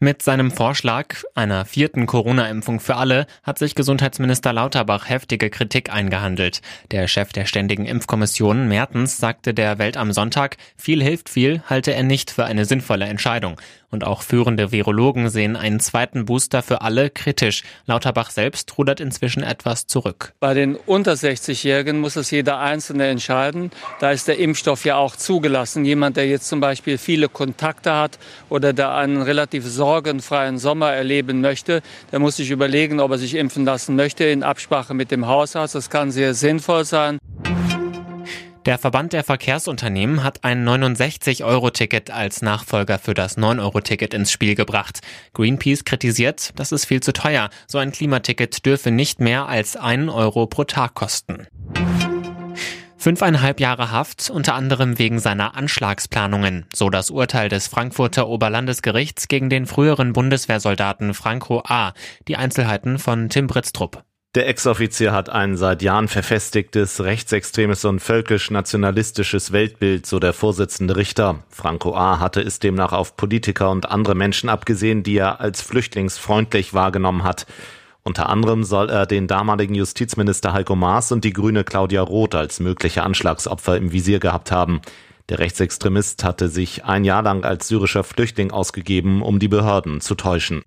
Mit seinem Vorschlag einer vierten Corona-Impfung für alle hat sich Gesundheitsminister Lauterbach heftige Kritik eingehandelt. Der Chef der Ständigen Impfkommission Mertens sagte der Welt am Sonntag, viel hilft viel, halte er nicht für eine sinnvolle Entscheidung. Und auch führende Virologen sehen einen zweiten Booster für alle kritisch. Lauterbach selbst rudert inzwischen etwas zurück. Bei den unter 60-Jährigen muss es jeder Einzelne entscheiden. Da ist der Impfstoff ja auch zugelassen. Jemand, der jetzt zum Beispiel viele Kontakte hat oder der einen relativ sorgenfreien Sommer erleben möchte, der muss sich überlegen, ob er sich impfen lassen möchte in Absprache mit dem Hausarzt. Das kann sehr sinnvoll sein. Der Verband der Verkehrsunternehmen hat ein 69-Euro-Ticket als Nachfolger für das 9-Euro-Ticket ins Spiel gebracht. Greenpeace kritisiert, das ist viel zu teuer. So ein Klimaticket dürfe nicht mehr als einen Euro pro Tag kosten. Fünfeinhalb Jahre Haft, unter anderem wegen seiner Anschlagsplanungen, so das Urteil des Frankfurter Oberlandesgerichts gegen den früheren Bundeswehrsoldaten Franco A. Die Einzelheiten von Tim Britztrup. Der Ex-Offizier hat ein seit Jahren verfestigtes rechtsextremes und völkisch-nationalistisches Weltbild, so der Vorsitzende Richter. Franco A. hatte es demnach auf Politiker und andere Menschen abgesehen, die er als flüchtlingsfreundlich wahrgenommen hat. Unter anderem soll er den damaligen Justizminister Heiko Maas und die Grüne Claudia Roth als mögliche Anschlagsopfer im Visier gehabt haben. Der Rechtsextremist hatte sich ein Jahr lang als syrischer Flüchtling ausgegeben, um die Behörden zu täuschen.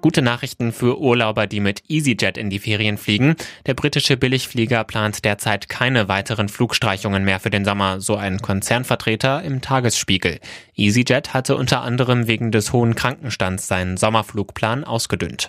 Gute Nachrichten für Urlauber, die mit EasyJet in die Ferien fliegen. Der britische Billigflieger plant derzeit keine weiteren Flugstreichungen mehr für den Sommer, so ein Konzernvertreter im Tagesspiegel. EasyJet hatte unter anderem wegen des hohen Krankenstands seinen Sommerflugplan ausgedünnt.